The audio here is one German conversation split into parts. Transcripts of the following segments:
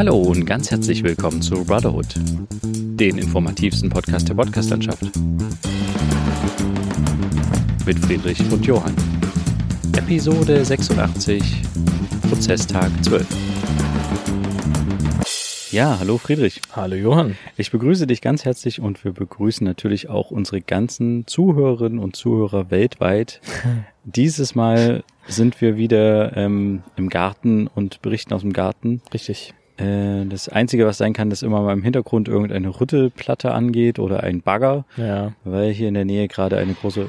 Hallo und ganz herzlich willkommen zu Brotherhood, den informativsten Podcast der Podcastlandschaft. Mit Friedrich und Johann. Episode 86, Prozesstag 12. Ja, hallo Friedrich. Hallo Johann. Ich begrüße dich ganz herzlich und wir begrüßen natürlich auch unsere ganzen Zuhörerinnen und Zuhörer weltweit. Dieses Mal sind wir wieder ähm, im Garten und berichten aus dem Garten. Richtig. Äh, das Einzige, was sein kann, dass immer mal im Hintergrund irgendeine Rüttelplatte angeht oder ein Bagger, Ja. weil hier in der Nähe gerade eine große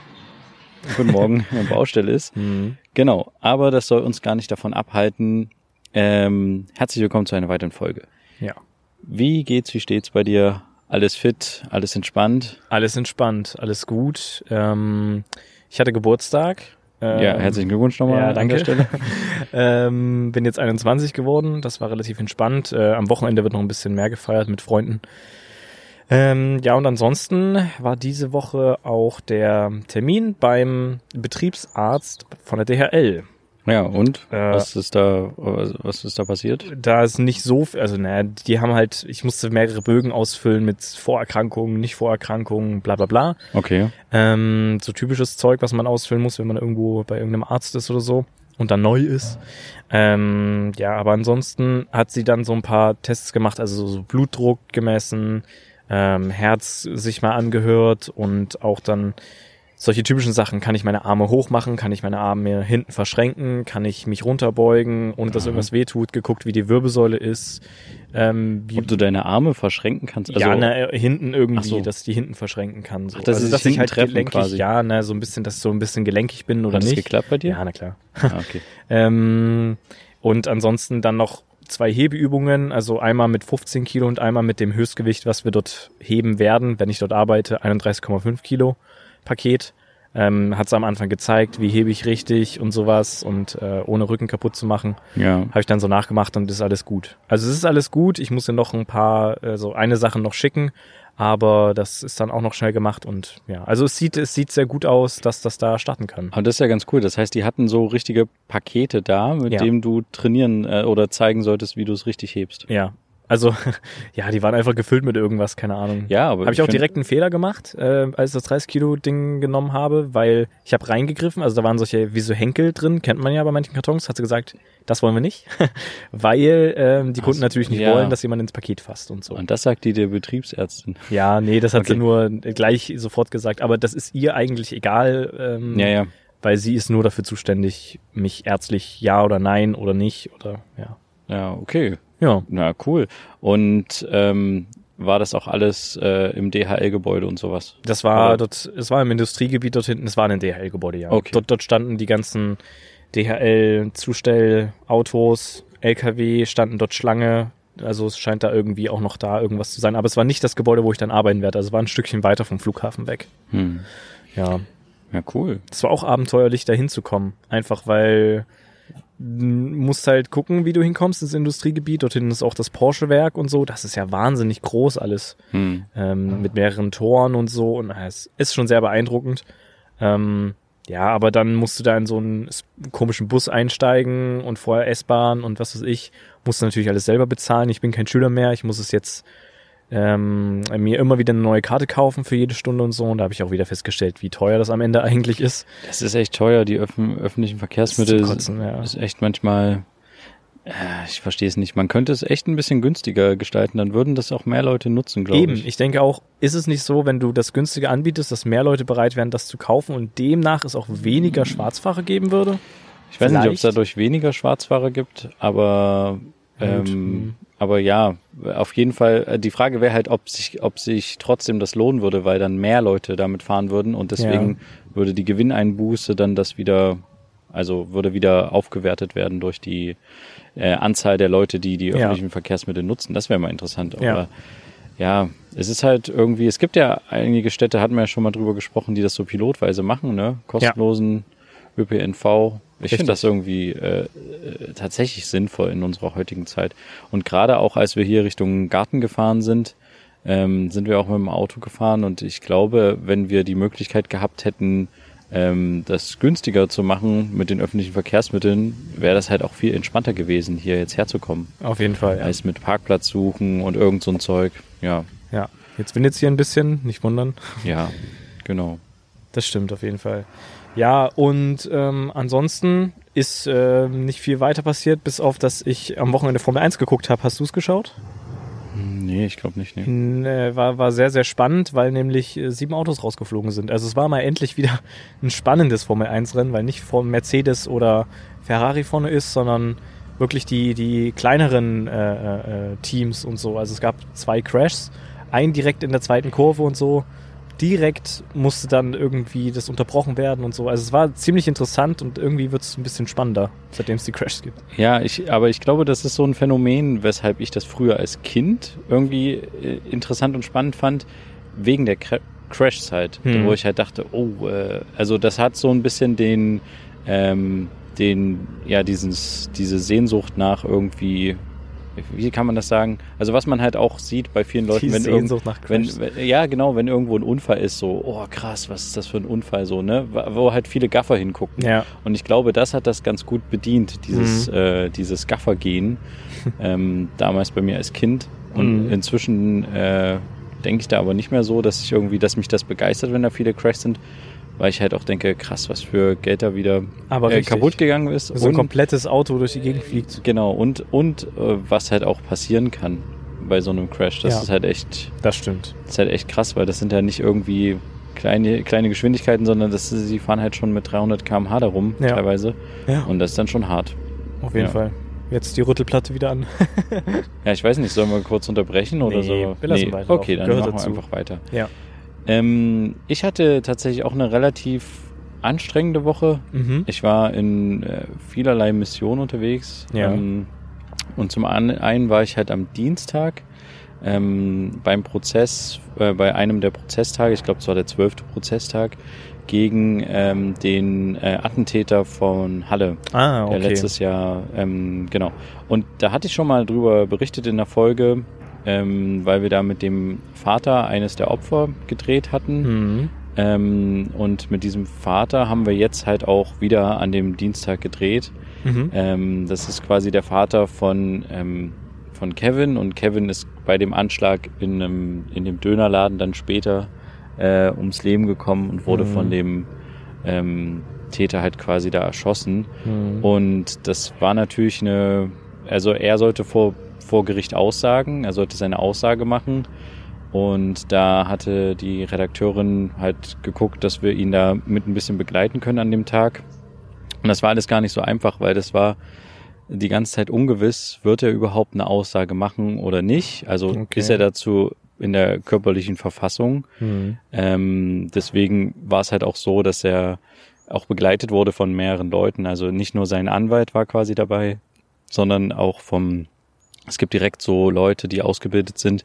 Guten Morgen Baustelle ist. Mhm. Genau, aber das soll uns gar nicht davon abhalten. Ähm, herzlich willkommen zu einer weiteren Folge. Ja. Wie geht's, wie steht's bei dir? Alles fit, alles entspannt? Alles entspannt, alles gut. Ähm, ich hatte Geburtstag. Ähm, ja, herzlichen Glückwunsch nochmal ja, an danke. der Stelle. ähm, bin jetzt 21 geworden. Das war relativ entspannt. Äh, am Wochenende wird noch ein bisschen mehr gefeiert mit Freunden. Ähm, ja, und ansonsten war diese Woche auch der Termin beim Betriebsarzt von der DHL. Ja, und? Äh, was ist da, was ist da passiert? da ist nicht so, viel- also naja, die haben halt, ich musste mehrere Bögen ausfüllen mit Vorerkrankungen, nicht Vorerkrankungen, bla bla bla. Okay. Ähm, so typisches Zeug, was man ausfüllen muss, wenn man irgendwo bei irgendeinem Arzt ist oder so und dann neu ist. Ähm, ja, aber ansonsten hat sie dann so ein paar Tests gemacht, also so Blutdruck gemessen, ähm, Herz sich mal angehört und auch dann solche typischen Sachen. Kann ich meine Arme hoch machen? Kann ich meine Arme hinten verschränken? Kann ich mich runterbeugen, ohne dass irgendwas wehtut? Geguckt, wie die Wirbelsäule ist. Ähm, wie, Ob du deine Arme verschränken kannst? Also, ja, na, äh, hinten irgendwie, so. dass ich die hinten verschränken kann. So. Ach, dass sie sich dass ich halt gelenkig, quasi. ja, na, so ein bisschen, dass ich so ein bisschen gelenkig bin oder hat das nicht. geklappt bei dir? Ja, na klar. Ah, okay. Ähm, und ansonsten dann noch zwei Hebeübungen, also einmal mit 15 Kilo und einmal mit dem Höchstgewicht, was wir dort heben werden, wenn ich dort arbeite, 31,5 Kilo Paket. Ähm, hat es am Anfang gezeigt, wie hebe ich richtig und sowas und äh, ohne Rücken kaputt zu machen, Ja. habe ich dann so nachgemacht und ist alles gut. Also es ist alles gut. Ich muss ja noch ein paar, also eine Sache noch schicken, aber das ist dann auch noch schnell gemacht und ja, also es sieht, es sieht sehr gut aus, dass das da starten kann. Aber das ist ja ganz cool. Das heißt, die hatten so richtige Pakete da, mit Ja. dem du trainieren äh, oder zeigen solltest, wie du es richtig hebst. Ja. Also, ja, die waren einfach gefüllt mit irgendwas, keine Ahnung. Ja, aber Habe ich auch direkt einen Fehler gemacht, äh, als ich das 30 Kilo Ding genommen habe, weil ich habe reingegriffen, also da waren solche wie so Henkel drin, kennt man ja bei manchen Kartons, hat sie gesagt, das wollen wir nicht, weil ähm, die Kunden so, natürlich nicht ja. wollen, dass jemand ins Paket fasst und so. Und das sagt die der Betriebsärztin. ja, nee, das hat Okay. sie nur gleich sofort gesagt, aber das ist ihr eigentlich egal, ähm, Ja, ja. weil sie ist nur dafür zuständig, mich ärztlich ja oder nein oder nicht oder ja. Ja, okay. Ja, Na, cool. Und ähm, war das auch alles äh, im DHL-Gebäude und sowas? Das war Oder- dort, es war im Industriegebiet dort hinten, es war ein DHL-Gebäude, ja. Okay. Dort, dort standen die ganzen DHL-Zustellautos, LKW, standen dort Schlange. Also es scheint da irgendwie auch noch da irgendwas zu sein. Aber es war nicht das Gebäude, wo ich dann arbeiten werde. Also es war ein Stückchen weiter vom Flughafen weg. Hm. Ja. Ja, cool. Es war auch abenteuerlich, da hinzukommen. Einfach weil musst halt gucken, wie du hinkommst ins Industriegebiet. Dort hinten ist auch das Porsche-Werk und so. Das ist ja wahnsinnig groß alles Hm. ähm, mit mehreren Toren und so. Und äh, es ist schon sehr beeindruckend. Ähm, ja, aber dann musst du da in so einen komischen Bus einsteigen und vorher S-Bahn und was weiß ich. Musst du natürlich alles selber bezahlen. Ich bin kein Schüler mehr. Ich muss es jetzt ähm, mir immer wieder eine neue Karte kaufen für jede Stunde und so. Und da habe ich auch wieder festgestellt, wie teuer das am Ende eigentlich ist. Das ist echt teuer, die öffn öffentlichen Verkehrsmittel. Ist zum Kotzen, ja. ist echt manchmal, äh, ich verstehe es nicht. Man könnte es echt ein bisschen günstiger gestalten, dann würden das auch mehr Leute nutzen, glaube Eben, ich. ich denke auch, ist es nicht so, wenn du das günstige anbietest, dass mehr Leute bereit wären, das zu kaufen und demnach es auch weniger Schwarzfahrer geben würde? Ich weiß nicht, ob es dadurch weniger Schwarzfahrer gibt, aber ähm, aber ja, auf jeden Fall. äh, Die Frage wäre halt, ob sich, ob sich trotzdem das lohnen würde, weil dann mehr Leute damit fahren würden und deswegen würde die Gewinneinbuße dann das wieder, also würde wieder aufgewertet werden durch die äh, Anzahl der Leute, die die Ja. öffentlichen Verkehrsmittel nutzen. Das wäre mal interessant. Aber Ja. ja, es ist halt irgendwie, es gibt ja einige Städte, hatten wir ja schon mal drüber gesprochen, die das so pilotweise machen, ne? Kostenlosen ÖPNV. Ich finde das irgendwie äh, äh, tatsächlich sinnvoll in unserer heutigen Zeit. Und gerade auch, als wir hier Richtung Garten gefahren sind, ähm, sind wir auch mit dem Auto gefahren und ich glaube, wenn wir die Möglichkeit gehabt hätten, ähm, das günstiger zu machen mit den öffentlichen Verkehrsmitteln, wäre das halt auch viel entspannter gewesen, hier jetzt herzukommen. Auf jeden Fall. Ja. Als mit Parkplatz suchen und irgend so ein Zeug. Ja. Ja. Jetzt windet hier ein bisschen, nicht wundern. Ja, genau. Das stimmt auf jeden Fall. Ja, und ähm, ansonsten ist äh, nicht viel weiter passiert, bis auf, dass ich am Wochenende Formel 1 geguckt habe. Hast du es geschaut? Nee, ich glaube nicht. Nee. Nee, war, war sehr, sehr spannend, weil nämlich äh, sieben Autos rausgeflogen sind. Also es war mal endlich wieder ein spannendes Formel 1-Rennen, weil nicht vor Mercedes oder Ferrari vorne ist, sondern wirklich die, die kleineren äh, äh, Teams und so. Also es gab zwei Crashs, ein direkt in der zweiten Kurve und so direkt musste dann irgendwie das unterbrochen werden und so. Also es war ziemlich interessant und irgendwie wird es ein bisschen spannender, seitdem es die Crashs gibt. Ja, ich, aber ich glaube, das ist so ein Phänomen, weshalb ich das früher als Kind irgendwie äh, interessant und spannend fand, wegen der Cra Crashs halt, hm. wo ich halt dachte, oh, äh, also das hat so ein bisschen den, ähm, den, ja, dieses, diese Sehnsucht nach irgendwie wie kann man das sagen? Also was man halt auch sieht bei vielen Leuten, Die wenn, nach wenn, wenn ja genau, wenn irgendwo ein Unfall ist, so oh krass, was ist das für ein Unfall so, ne? Wo halt viele Gaffer hingucken. Ja. Und ich glaube, das hat das ganz gut bedient, dieses mhm. äh, dieses Gaffer-Gehen ähm, damals bei mir als Kind und mhm. inzwischen äh, denke ich da aber nicht mehr so, dass ich irgendwie, dass mich das begeistert, wenn da viele Crashs sind, weil ich halt auch denke, krass, was für Geld da wieder äh, kaputt gegangen ist. So ein komplettes Auto durch die Gegend fliegt. Genau, und, und äh, was halt auch passieren kann bei so einem Crash. Das ja, ist halt echt. Das stimmt. Das ist halt echt krass, weil das sind ja nicht irgendwie kleine, kleine Geschwindigkeiten, sondern das, sie fahren halt schon mit 300 km/h darum, ja. teilweise. Ja. Und das ist dann schon hart. Auf jeden ja. Fall. Jetzt die Rüttelplatte wieder an. ja, ich weiß nicht, sollen wir kurz unterbrechen oder nee, so? Wir lassen nee, weiter. Okay, dann Gehört machen wir dazu. einfach weiter. Ja. Ähm, ich hatte tatsächlich auch eine relativ anstrengende Woche. Mhm. Ich war in äh, vielerlei Missionen unterwegs. Ja. Ähm, und zum einen war ich halt am Dienstag ähm, beim Prozess, äh, bei einem der Prozesstage, ich glaube, es war der zwölfte Prozesstag, gegen ähm, den äh, Attentäter von Halle, ah, okay. der letztes Jahr, ähm, genau. Und da hatte ich schon mal drüber berichtet in der Folge, ähm, weil wir da mit dem Vater eines der Opfer gedreht hatten. Mhm. Ähm, und mit diesem Vater haben wir jetzt halt auch wieder an dem Dienstag gedreht. Mhm. Ähm, das ist quasi der Vater von, ähm, von Kevin und Kevin ist bei dem Anschlag in, einem, in dem Dönerladen dann später äh, ums Leben gekommen und wurde mhm. von dem ähm, Täter halt quasi da erschossen. Mhm. Und das war natürlich eine, also er sollte vor vor Gericht aussagen. Er sollte seine Aussage machen. Und da hatte die Redakteurin halt geguckt, dass wir ihn da mit ein bisschen begleiten können an dem Tag. Und das war alles gar nicht so einfach, weil das war die ganze Zeit ungewiss, wird er überhaupt eine Aussage machen oder nicht. Also okay. ist er dazu in der körperlichen Verfassung. Mhm. Ähm, deswegen war es halt auch so, dass er auch begleitet wurde von mehreren Leuten. Also nicht nur sein Anwalt war quasi dabei, sondern auch vom es gibt direkt so Leute, die ausgebildet sind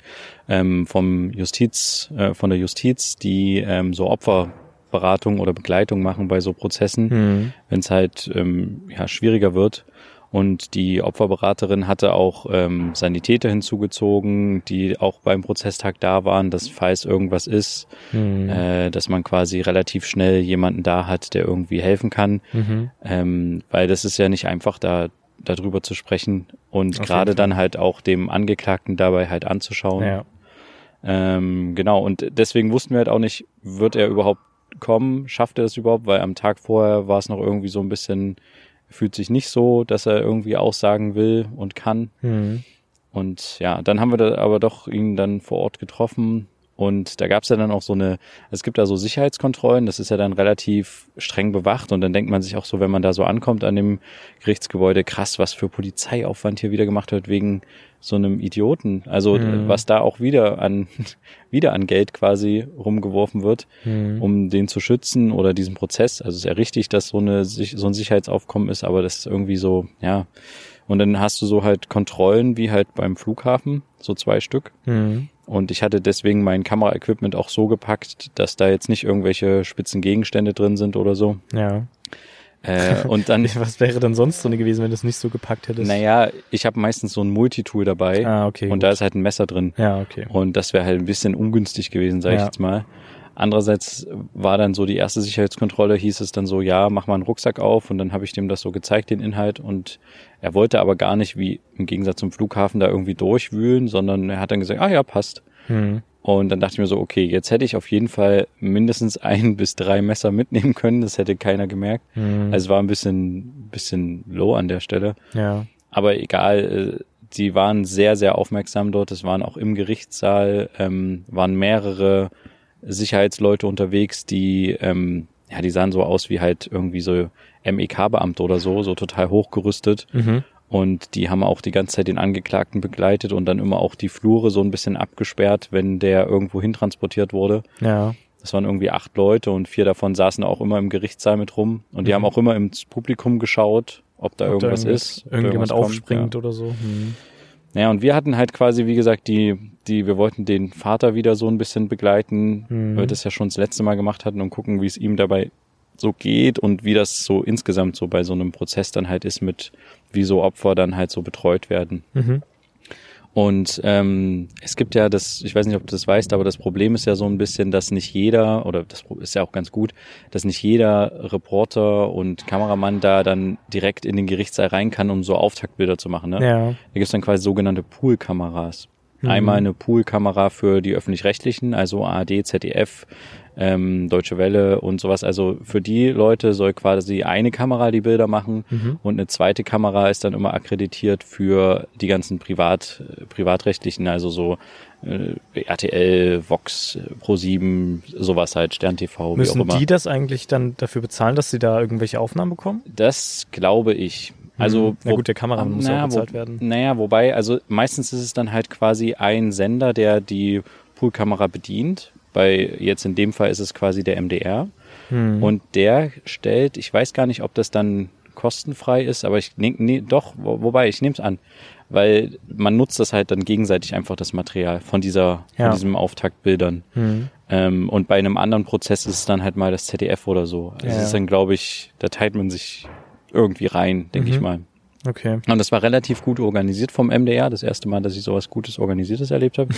ähm, vom Justiz, äh, von der Justiz, die ähm, so Opferberatung oder Begleitung machen bei so Prozessen, mhm. wenn es halt ähm, ja, schwieriger wird. Und die Opferberaterin hatte auch ähm, Sanitäter hinzugezogen, die auch beim Prozesstag da waren, dass falls irgendwas ist, mhm. äh, dass man quasi relativ schnell jemanden da hat, der irgendwie helfen kann. Mhm. Ähm, weil das ist ja nicht einfach, da darüber zu sprechen und gerade dann halt auch dem Angeklagten dabei halt anzuschauen. Ja. Ähm, genau, und deswegen wussten wir halt auch nicht, wird er überhaupt kommen, schafft er das überhaupt, weil am Tag vorher war es noch irgendwie so ein bisschen, fühlt sich nicht so, dass er irgendwie aussagen will und kann. Mhm. Und ja, dann haben wir da aber doch ihn dann vor Ort getroffen und da gab es ja dann auch so eine, es gibt da so Sicherheitskontrollen, das ist ja dann relativ streng bewacht und dann denkt man sich auch so, wenn man da so ankommt an dem Gerichtsgebäude, krass, was für Polizeiaufwand hier wieder gemacht wird wegen so einem Idioten. Also Mhm. was da auch wieder an wieder an Geld quasi rumgeworfen wird, Mhm. um den zu schützen oder diesen Prozess. Also es ist ja richtig, dass so eine so ein Sicherheitsaufkommen ist, aber das ist irgendwie so, ja. Und dann hast du so halt Kontrollen wie halt beim Flughafen, so zwei Stück. Mhm. Und ich hatte deswegen mein Kameraequipment auch so gepackt, dass da jetzt nicht irgendwelche spitzen Gegenstände drin sind oder so. Ja. Äh, und dann, Was wäre dann sonst drin gewesen, wenn du es nicht so gepackt hättest? naja, ich habe meistens so ein Multitool dabei Ah, okay. und gut. da ist halt ein Messer drin. ja, okay. Und das wäre halt ein bisschen ungünstig gewesen, sage ich Ja. jetzt mal. Andererseits war dann so die erste Sicherheitskontrolle, hieß es dann so, ja, mach mal einen Rucksack auf und dann habe ich dem das so gezeigt, den Inhalt und er wollte aber gar nicht, wie im Gegensatz zum Flughafen, da irgendwie durchwühlen, sondern er hat dann gesagt, ah ja, passt. Hm. Und dann dachte ich mir so, okay, jetzt hätte ich auf jeden Fall mindestens ein bis drei Messer mitnehmen können, das hätte keiner gemerkt. Hm. Also es war ein bisschen, bisschen low an der Stelle. Ja. Aber egal, äh, die waren sehr, sehr aufmerksam dort. Es waren auch im Gerichtssaal, ähm, waren mehrere Sicherheitsleute unterwegs, die, ähm, ja, die sahen so aus wie halt irgendwie so MEK-Beamte oder so, so total hochgerüstet. Mhm. Und die haben auch die ganze Zeit den Angeklagten begleitet und dann immer auch die Flure so ein bisschen abgesperrt, wenn der irgendwo hintransportiert wurde. Ja. Das waren irgendwie acht Leute und vier davon saßen auch immer im Gerichtssaal mit rum. Und die mhm. haben auch immer ins Publikum geschaut, ob da ob irgendwas da ist. Irgendjemand aufspringt ja. oder so. Mhm. Naja, und wir hatten halt quasi, wie gesagt, die, die, wir wollten den Vater wieder so ein bisschen begleiten, mhm. weil wir das ja schon das letzte Mal gemacht hatten und gucken, wie es ihm dabei so geht und wie das so insgesamt so bei so einem Prozess dann halt ist mit, wie so Opfer dann halt so betreut werden. Mhm. Und ähm, es gibt ja das, ich weiß nicht, ob du das weißt, aber das Problem ist ja so ein bisschen, dass nicht jeder, oder das ist ja auch ganz gut, dass nicht jeder Reporter und Kameramann da dann direkt in den Gerichtssaal rein kann, um so Auftaktbilder zu machen. Ne? Ja. Da gibt es dann quasi sogenannte Poolkameras. Mhm. Einmal eine Poolkamera für die öffentlich-rechtlichen, also ARD, ZDF, ähm, Deutsche Welle und sowas. Also für die Leute soll quasi eine Kamera die Bilder machen mhm. und eine zweite Kamera ist dann immer akkreditiert für die ganzen Privat, privatrechtlichen, also so äh, RTL, Vox, Pro7, sowas halt, Stern TV, Müssen wie auch immer. die das eigentlich dann dafür bezahlen, dass sie da irgendwelche Aufnahmen bekommen? Das glaube ich. Also, mhm. na gut, der Kameramann muss ja auch bezahlt wo, werden. Naja, wobei, also meistens ist es dann halt quasi ein Sender, der die Poolkamera bedient. Bei jetzt in dem Fall ist es quasi der MDR. Mhm. Und der stellt, ich weiß gar nicht, ob das dann kostenfrei ist, aber ich nehme nee, doch, wo, wobei ich nehme es an, weil man nutzt das halt dann gegenseitig einfach das Material von dieser, ja. von diesem Auftaktbildern. Mhm. Ähm, und bei einem anderen Prozess ist es dann halt mal das ZDF oder so. Also ja. ist dann, glaube ich, da teilt man sich irgendwie rein, denke mhm. ich mal. Okay. Und das war relativ gut organisiert vom MDR. Das erste Mal, dass ich sowas Gutes Organisiertes erlebt habe.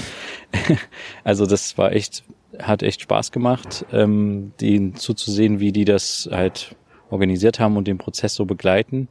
also das war echt, hat echt Spaß gemacht, ähm, denen zuzusehen, wie die das halt organisiert haben und den Prozess so begleiten.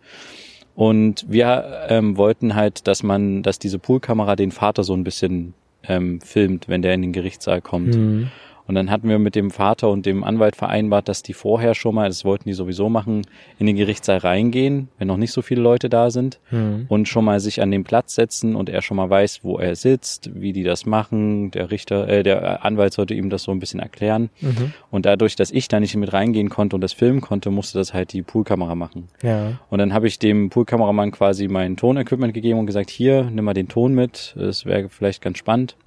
Und wir ähm, wollten halt, dass man, dass diese Poolkamera den Vater so ein bisschen ähm, filmt, wenn der in den Gerichtssaal kommt. Mhm. Und dann hatten wir mit dem Vater und dem Anwalt vereinbart, dass die vorher schon mal, das wollten die sowieso machen, in den Gerichtssaal reingehen, wenn noch nicht so viele Leute da sind mhm. und schon mal sich an den Platz setzen und er schon mal weiß, wo er sitzt, wie die das machen. Der Richter, äh, der Anwalt sollte ihm das so ein bisschen erklären. Mhm. Und dadurch, dass ich da nicht mit reingehen konnte und das filmen konnte, musste das halt die Poolkamera machen. Ja. Und dann habe ich dem Poolkameramann quasi mein Tonequipment gegeben und gesagt, hier, nimm mal den Ton mit, das wäre vielleicht ganz spannend.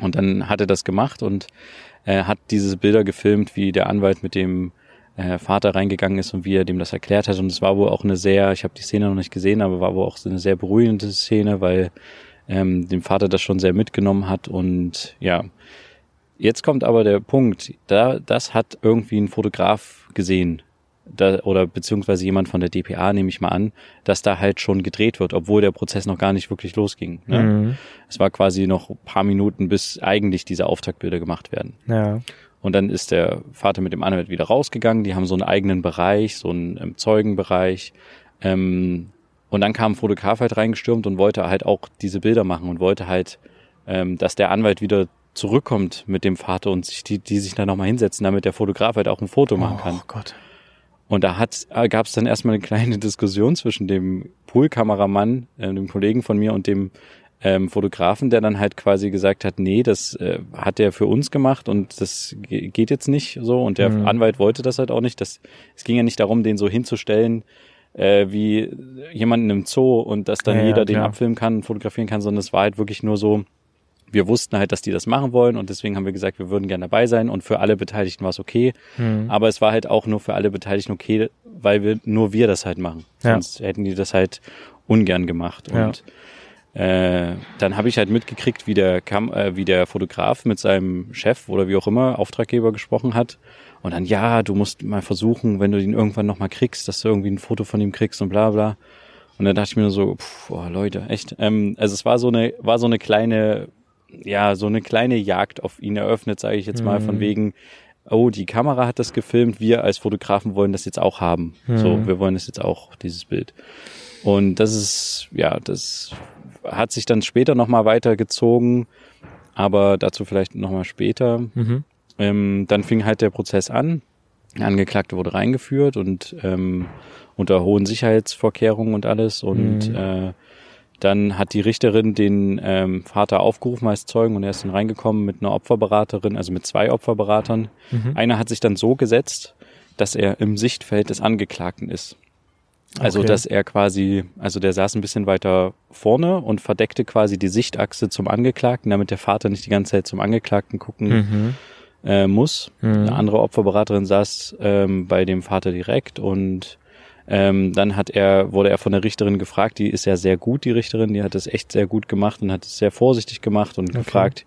Und dann hat er das gemacht und äh, hat diese Bilder gefilmt, wie der Anwalt mit dem äh, Vater reingegangen ist und wie er dem das erklärt hat. Und es war wohl auch eine sehr, ich habe die Szene noch nicht gesehen, aber war wohl auch so eine sehr beruhigende Szene, weil ähm, dem Vater das schon sehr mitgenommen hat. Und ja, jetzt kommt aber der Punkt, da das hat irgendwie ein Fotograf gesehen da, oder beziehungsweise jemand von der DPA, nehme ich mal an, dass da halt schon gedreht wird, obwohl der Prozess noch gar nicht wirklich losging. Ne? Mhm. Es war quasi noch ein paar Minuten, bis eigentlich diese Auftaktbilder gemacht werden. Ja. Und dann ist der Vater mit dem Anwalt wieder rausgegangen. Die haben so einen eigenen Bereich, so einen ähm, Zeugenbereich. Ähm, und dann kam ein Fotograf halt reingestürmt und wollte halt auch diese Bilder machen und wollte halt, ähm, dass der Anwalt wieder zurückkommt mit dem Vater und sich die, die sich da nochmal hinsetzen, damit der Fotograf halt auch ein Foto machen kann. Oh Gott. Und da hat, äh, gab es dann erstmal eine kleine Diskussion zwischen dem Poolkameramann, äh, dem Kollegen von mir und dem ähm, Fotografen, der dann halt quasi gesagt hat, nee, das äh, hat der für uns gemacht und das geht jetzt nicht so. Und der mhm. Anwalt wollte das halt auch nicht. Das, es ging ja nicht darum, den so hinzustellen, äh, wie jemanden im Zoo und dass dann ja, jeder ja, den abfilmen kann, fotografieren kann, sondern es war halt wirklich nur so, wir wussten halt, dass die das machen wollen und deswegen haben wir gesagt, wir würden gerne dabei sein und für alle Beteiligten war es okay. Mhm. Aber es war halt auch nur für alle Beteiligten okay, weil wir nur wir das halt machen. Ja. Sonst hätten die das halt ungern gemacht. Ja. Und äh, dann habe ich halt mitgekriegt, wie der, Kam äh, wie der Fotograf mit seinem Chef oder wie auch immer, Auftraggeber gesprochen hat. Und dann, ja, du musst mal versuchen, wenn du ihn irgendwann nochmal kriegst, dass du irgendwie ein Foto von ihm kriegst und bla bla. Und dann dachte ich mir nur so, pff, oh, Leute, echt. Ähm, also es war so eine, war so eine kleine ja, so eine kleine Jagd auf ihn eröffnet, sage ich jetzt mal, mhm. von wegen, oh, die Kamera hat das gefilmt, wir als Fotografen wollen das jetzt auch haben. Mhm. So, wir wollen das jetzt auch, dieses Bild. Und das ist, ja, das hat sich dann später nochmal weitergezogen, aber dazu vielleicht nochmal später. Mhm. Ähm, dann fing halt der Prozess an. Der Angeklagte wurde reingeführt und ähm, unter hohen Sicherheitsvorkehrungen und alles. Und mhm. äh, dann hat die Richterin den ähm, Vater aufgerufen als Zeugen und er ist dann reingekommen mit einer Opferberaterin, also mit zwei Opferberatern. Mhm. Einer hat sich dann so gesetzt, dass er im Sichtfeld des Angeklagten ist. Also, okay. dass er quasi, also der saß ein bisschen weiter vorne und verdeckte quasi die Sichtachse zum Angeklagten, damit der Vater nicht die ganze Zeit zum Angeklagten gucken mhm. äh, muss. Mhm. Eine andere Opferberaterin saß ähm, bei dem Vater direkt und ähm, dann hat er, wurde er von der Richterin gefragt, die ist ja sehr gut, die Richterin, die hat es echt sehr gut gemacht und hat es sehr vorsichtig gemacht und okay. gefragt,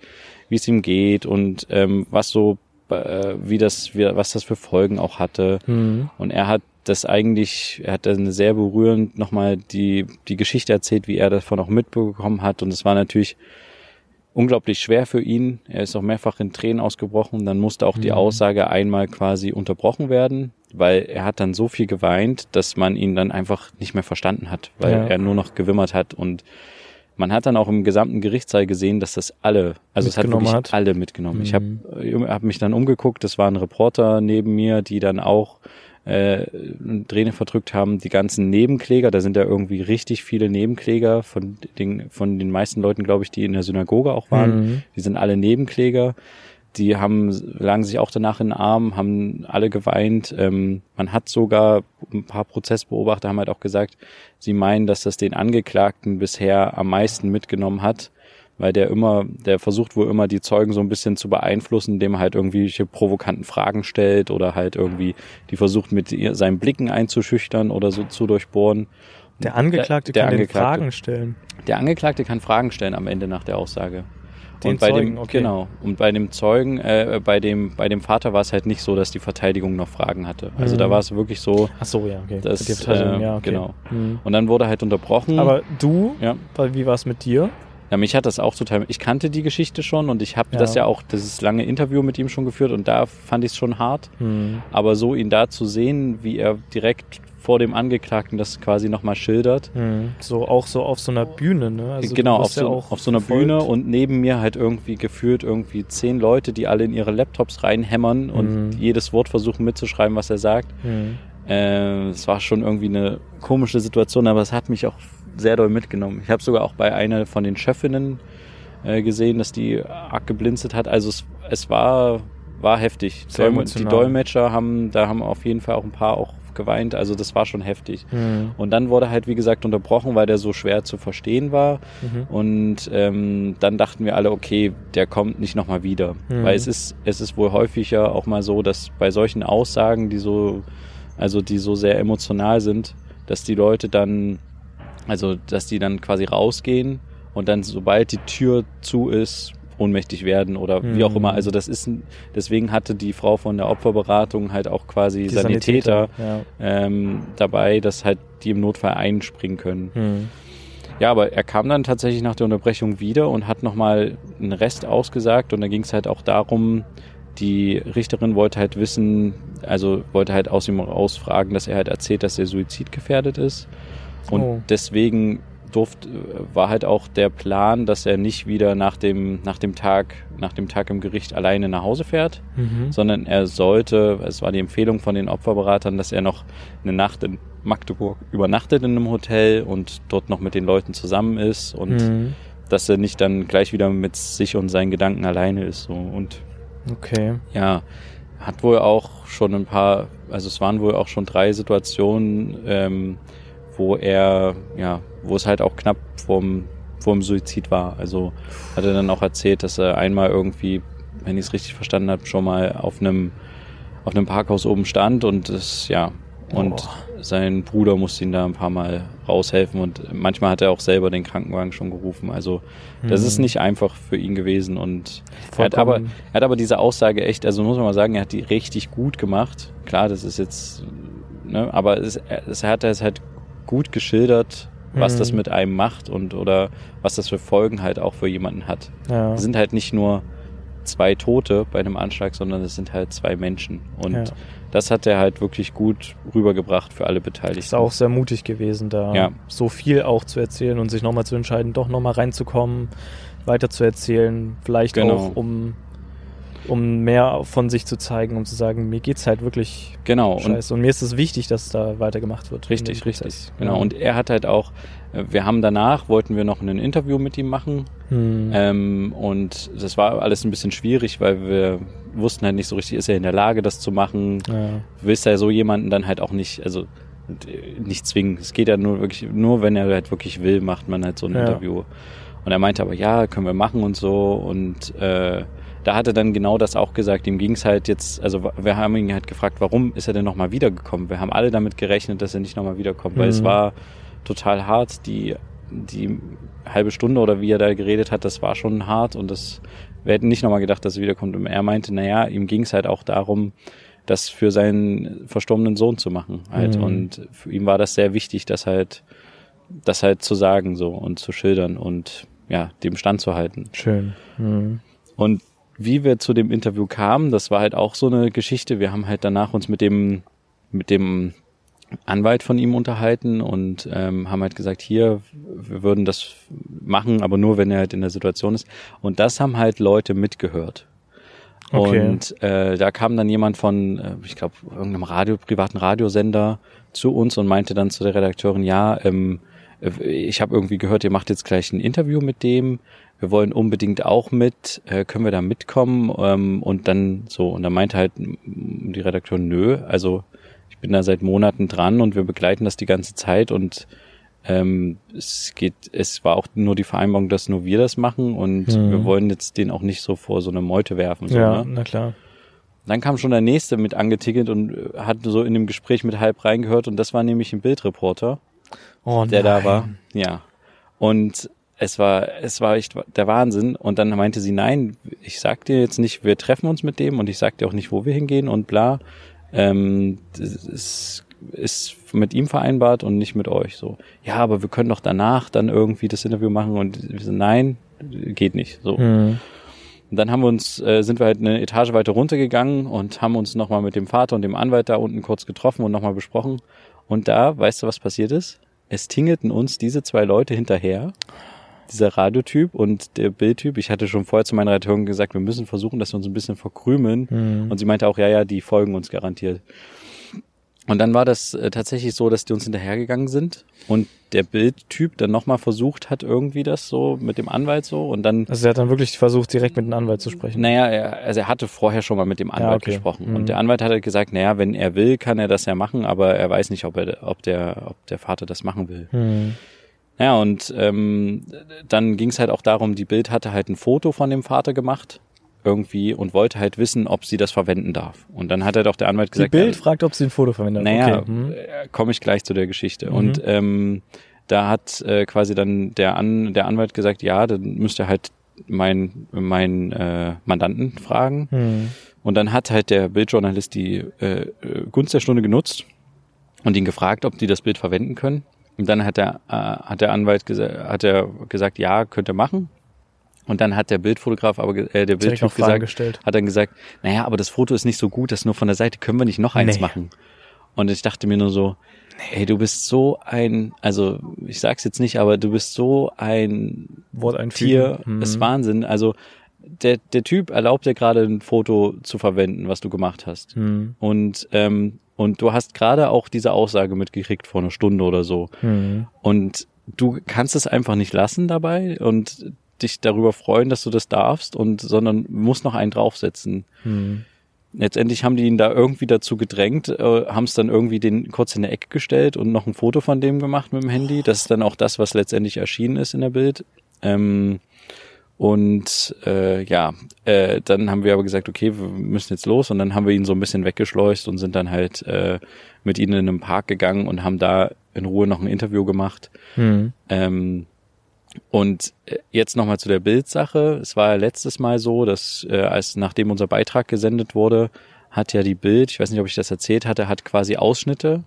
wie es ihm geht und ähm, was so, äh, wie das, wie, was das für Folgen auch hatte. Mhm. Und er hat das eigentlich, er hat dann sehr berührend nochmal die, die Geschichte erzählt, wie er davon auch mitbekommen hat. Und es war natürlich unglaublich schwer für ihn. Er ist auch mehrfach in Tränen ausgebrochen. Dann musste auch die mhm. Aussage einmal quasi unterbrochen werden, weil er hat dann so viel geweint, dass man ihn dann einfach nicht mehr verstanden hat, weil ja. er nur noch gewimmert hat und man hat dann auch im gesamten Gerichtssaal gesehen, dass das alle, also es hat wirklich hat. alle mitgenommen. Mhm. Ich habe hab mich dann umgeguckt, das waren Reporter neben mir, die dann auch äh, Träne verdrückt haben, die ganzen Nebenkläger, da sind ja irgendwie richtig viele Nebenkläger von den, von den meisten Leuten, glaube ich, die in der Synagoge auch waren. Mhm. Die sind alle Nebenkläger. Die haben, lagen sich auch danach in den Arm, haben alle geweint. Ähm, man hat sogar, ein paar Prozessbeobachter haben halt auch gesagt, sie meinen, dass das den Angeklagten bisher am meisten mitgenommen hat, weil der immer, der versucht wohl immer die Zeugen so ein bisschen zu beeinflussen, indem er halt irgendwelche provokanten Fragen stellt oder halt irgendwie die versucht mit seinen Blicken einzuschüchtern oder so zu durchbohren. Der Angeklagte der, der kann Angeklagte, Fragen stellen. Der Angeklagte kann Fragen stellen am Ende nach der Aussage. Den und bei Zeugen, dem okay. genau und bei dem Zeugen, äh, bei dem bei dem Vater war es halt nicht so, dass die Verteidigung noch Fragen hatte. Also mhm. da war es wirklich so. Ach so ja, okay. Dass, äh, ja, okay. Genau. Mhm. Und dann wurde halt unterbrochen. Aber du, ja. wie war es mit dir? Ja, mich hat das auch total. Ich kannte die Geschichte schon und ich habe ja. das ja auch, das lange Interview mit ihm schon geführt und da fand ich es schon hart. Mhm. Aber so ihn da zu sehen, wie er direkt vor dem Angeklagten das quasi nochmal schildert. Mhm. So auch so auf so einer Bühne, ne? Also genau, auf so, ja auf so einer verfolgt. Bühne und neben mir halt irgendwie geführt irgendwie zehn Leute, die alle in ihre Laptops reinhämmern und mhm. jedes Wort versuchen mitzuschreiben, was er sagt. Mhm. Äh, es war schon irgendwie eine komische Situation, aber es hat mich auch sehr doll mitgenommen. Ich habe sogar auch bei einer von den Chefinnen äh, gesehen, dass die arg geblinzelt hat. Also es, es war, war heftig. Sehr die Dolmetscher haben, da haben auf jeden Fall auch ein paar auch geweint. Also das war schon heftig. Mhm. Und dann wurde halt, wie gesagt, unterbrochen, weil der so schwer zu verstehen war. Mhm. Und ähm, dann dachten wir alle, okay, der kommt nicht nochmal wieder. Mhm. Weil es ist, es ist wohl häufiger auch mal so, dass bei solchen Aussagen, die so, also die so sehr emotional sind, dass die Leute dann also, dass die dann quasi rausgehen und dann, sobald die Tür zu ist, ohnmächtig werden oder mhm. wie auch immer. Also das ist, deswegen hatte die Frau von der Opferberatung halt auch quasi die Sanitäter, Sanitäter ja. ähm, dabei, dass halt die im Notfall einspringen können. Mhm. Ja, aber er kam dann tatsächlich nach der Unterbrechung wieder und hat nochmal einen Rest ausgesagt und da ging es halt auch darum, die Richterin wollte halt wissen, also wollte halt aus ihm rausfragen, dass er halt erzählt, dass er suizidgefährdet ist. Und oh. deswegen durft, war halt auch der Plan, dass er nicht wieder nach dem, nach dem Tag, nach dem Tag im Gericht alleine nach Hause fährt, mhm. sondern er sollte, es war die Empfehlung von den Opferberatern, dass er noch eine Nacht in Magdeburg übernachtet in einem Hotel und dort noch mit den Leuten zusammen ist und mhm. dass er nicht dann gleich wieder mit sich und seinen Gedanken alleine ist. So. Und okay. ja, hat wohl auch schon ein paar, also es waren wohl auch schon drei Situationen, ähm, wo er, ja, wo es halt auch knapp vorm, vorm Suizid war. Also hat er dann auch erzählt, dass er einmal irgendwie, wenn ich es richtig verstanden habe, schon mal auf einem, auf einem Parkhaus oben stand und es, ja, und oh. sein Bruder musste ihn da ein paar Mal raushelfen und manchmal hat er auch selber den Krankenwagen schon gerufen. Also das mhm. ist nicht einfach für ihn gewesen und er hat, aber, er hat aber diese Aussage echt, also muss man mal sagen, er hat die richtig gut gemacht. Klar, das ist jetzt, ne, aber es, es hat er es halt gut geschildert, was mhm. das mit einem macht und oder was das für Folgen halt auch für jemanden hat. Ja. sind halt nicht nur zwei Tote bei einem Anschlag, sondern es sind halt zwei Menschen. Und Ja. das hat er halt wirklich gut rübergebracht für alle Beteiligten. Ist auch sehr mutig gewesen, da Ja. so viel auch zu erzählen und sich nochmal zu entscheiden, doch nochmal reinzukommen, weiter zu erzählen, vielleicht Genau. auch um, um mehr von sich zu zeigen, um zu sagen, mir geht's halt wirklich genau. Und scheiße. Und mir ist es wichtig, dass da weitergemacht wird. Richtig, richtig. Genau. Ja. Und er hat halt auch, äh, wir haben danach, wollten wir noch ein Interview mit ihm machen. Hm. Ähm, und das war alles ein bisschen schwierig, weil wir wussten halt nicht so richtig, ist er in der Lage, das zu machen? ja. Willst du ja so jemanden dann halt auch nicht, also äh, nicht zwingen. Es geht ja nur wirklich, nur wenn er halt wirklich will, macht man halt so ein Ja. Interview. Und er meinte aber, ja, können wir machen und so. Und äh, da hat er dann genau das auch gesagt. Ihm ging es halt jetzt, also wir haben ihn halt gefragt, warum ist er denn nochmal wiedergekommen? Wir haben alle damit gerechnet, dass er nicht nochmal wiederkommt, weil es Mhm. war total hart. Die, die halbe Stunde oder wie er da geredet hat, das war schon hart und das, wir hätten nicht nochmal gedacht, dass er wiederkommt. Und er meinte, naja, ihm ging es halt auch darum, das für seinen verstorbenen Sohn zu machen halt. Mhm. Und für ihn war das sehr wichtig, das halt, das halt zu sagen so und zu schildern und ja, dem Stand zu halten. Schön. Hm. Und wie wir zu dem Interview kamen, das war halt auch so eine Geschichte. Wir haben halt danach uns mit dem, mit dem Anwalt von ihm unterhalten und ähm, haben halt gesagt, hier, wir würden das machen, aber nur, wenn er halt in der Situation ist. Und das haben halt Leute mitgehört. Okay. Und äh, da kam dann jemand von, äh, ich glaube, irgendeinem Radio, privaten Radiosender zu uns und meinte dann zu der Redakteurin, ja, ähm, äh, ich habe irgendwie gehört, ihr macht jetzt gleich ein Interview mit dem. Wir wollen unbedingt auch mit, äh, können wir da mitkommen? Ähm, und dann so, und dann meinte halt die Redakteurin, nö, also ich bin da seit Monaten dran und wir begleiten das die ganze Zeit und ähm, es geht, es war auch nur die Vereinbarung, dass nur wir das machen und Mhm. wir wollen jetzt den auch nicht so vor so eine Meute werfen. So, Ja, ne? na klar. Dann kam schon der nächste mit angetickelt und äh, hat so in dem Gespräch mit halb reingehört und das war nämlich ein Bildreporter, Oh, der da nein. war. Ja. Und es war, es war echt der Wahnsinn. Und dann meinte sie, nein, ich sag dir jetzt nicht, wir treffen uns mit dem und ich sag dir auch nicht, wo wir hingehen und bla. Ähm, das ist, mit ihm vereinbart und nicht mit euch so. Ja, aber wir können doch danach dann irgendwie das Interview machen und wir so, nein, geht nicht. So. Hm. Und dann haben wir uns, äh, sind wir halt eine Etage weiter runtergegangen und haben uns nochmal mit dem Vater und dem Anwalt da unten kurz getroffen und nochmal besprochen. Und da, weißt du, was passiert ist? Es tingelten uns diese zwei Leute hinterher. Dieser Radiotyp und der Bildtyp. Ich hatte schon vorher zu meiner Redakteurin gesagt, wir müssen versuchen, dass wir uns ein bisschen verkrümeln. Hm. Und sie meinte auch, ja, ja, die folgen uns garantiert. Und dann war das äh, tatsächlich so, dass die uns hinterhergegangen sind und der Bildtyp dann nochmal versucht hat, irgendwie das so mit dem Anwalt so und dann Also er hat dann wirklich versucht, direkt mit dem Anwalt zu sprechen. naja, er, also er hatte vorher schon mal mit dem Anwalt okay. gesprochen. Mhm. Und der Anwalt hat halt gesagt, naja, wenn er will, kann er das ja machen, aber er weiß nicht, ob er, ob der, ob der Vater das machen will. Hm. Ja, und ähm, dann ging es halt auch darum, die Bild hatte halt ein Foto von dem Vater gemacht irgendwie und wollte halt wissen, ob sie das verwenden darf. Und dann hat halt auch der Anwalt Die gesagt, Bild ja, fragt, ob sie ein Foto verwendet. naja, Okay. Hm. äh, komme ich gleich zu der Geschichte. Mhm. Und ähm, da hat äh, quasi dann der, An der Anwalt gesagt, ja, dann müsst ihr halt meinen mein, äh, Mandanten fragen. Hm. Und dann hat halt der Bildjournalist die äh, äh, Gunst der Stunde genutzt und ihn gefragt, ob die das Bild verwenden können. Und dann hat der, äh, hat der Anwalt gesa hat er gesagt, ja, könnt ihr machen. Und dann hat der Bildfotograf, aber äh, der Bildtyp gesagt, gestellt. hat dann gesagt, naja, aber das Foto ist nicht so gut, das nur von der Seite können wir nicht noch eins Nee. machen. Und ich dachte mir nur so, ey, du bist so ein, also ich sag's jetzt nicht, aber du bist so ein Wort einfügen. Tier, Hm. ist Wahnsinn. Also der, der Typ erlaubt dir gerade ein Foto zu verwenden, was du gemacht hast. Hm. Und, ähm, und du hast gerade auch diese Aussage mitgekriegt vor einer Stunde oder so. Hm. Und du kannst es einfach nicht lassen dabei und dich darüber freuen, dass du das darfst und, sondern musst noch einen draufsetzen. Hm. Letztendlich haben die ihn da irgendwie dazu gedrängt, äh, haben es dann irgendwie den kurz in der Ecke gestellt und noch ein Foto von dem gemacht mit dem Handy. Das ist dann auch das, was letztendlich erschienen ist in der Bild. Ähm, und äh, ja, äh, dann haben wir aber gesagt, okay, wir müssen jetzt los und dann haben wir ihn so ein bisschen weggeschleust und sind dann halt äh, mit ihnen in einen Park gegangen und haben da in Ruhe noch ein Interview gemacht. Hm. Ähm, und äh, jetzt nochmal zu der Bildsache. Es war ja letztes Mal so, dass äh, als nachdem unser Beitrag gesendet wurde, hat ja die Bild, ich weiß nicht, ob ich das erzählt hatte, hat quasi Ausschnitte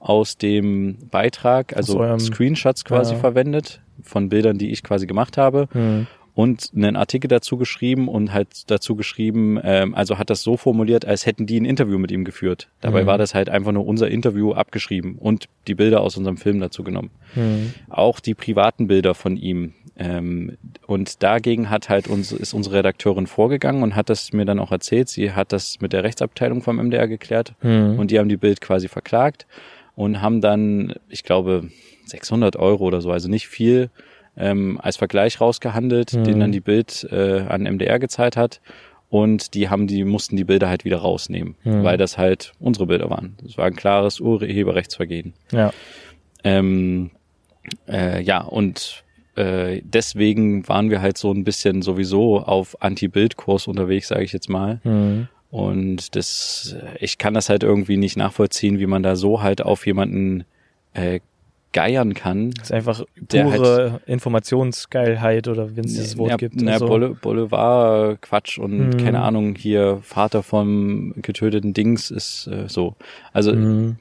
aus dem Beitrag, also eurem- Screenshots quasi ja. verwendet von Bildern, die ich quasi gemacht habe. Hm. Und einen Artikel dazu geschrieben und halt dazu geschrieben, ähm, also hat das so formuliert, als hätten die ein Interview mit ihm geführt. Dabei mhm. war das halt einfach nur unser Interview abgeschrieben und die Bilder aus unserem Film dazu genommen. Mhm. Auch die privaten Bilder von ihm. Ähm, und dagegen hat halt uns, ist unsere Redakteurin vorgegangen und hat das mir dann auch erzählt. Sie hat das mit der Rechtsabteilung vom MDR geklärt mhm. und die haben die Bild quasi verklagt und haben dann, ich glaube, 600 Euro oder so, also nicht viel, ähm, als Vergleich rausgehandelt, mhm. den dann die Bild äh, an MDR gezahlt hat. Und die haben die, mussten die Bilder halt wieder rausnehmen, mhm. weil das halt unsere Bilder waren. Das war ein klares Urheberrechtsvergehen. Ja. Ähm, äh, ja, und äh, deswegen waren wir halt so ein bisschen sowieso auf Anti-Bild-Kurs unterwegs, sage ich jetzt mal. Mhm. Und das, ich kann das halt irgendwie nicht nachvollziehen, wie man da so halt auf jemanden äh, geiern kann. Das ist einfach pure halt, Informationsgeilheit oder wenn es dieses Wort ja, gibt. Na, so. Boulevard Quatsch und hm. keine Ahnung, hier Vater vom getöteten Dings ist äh, so. Also hm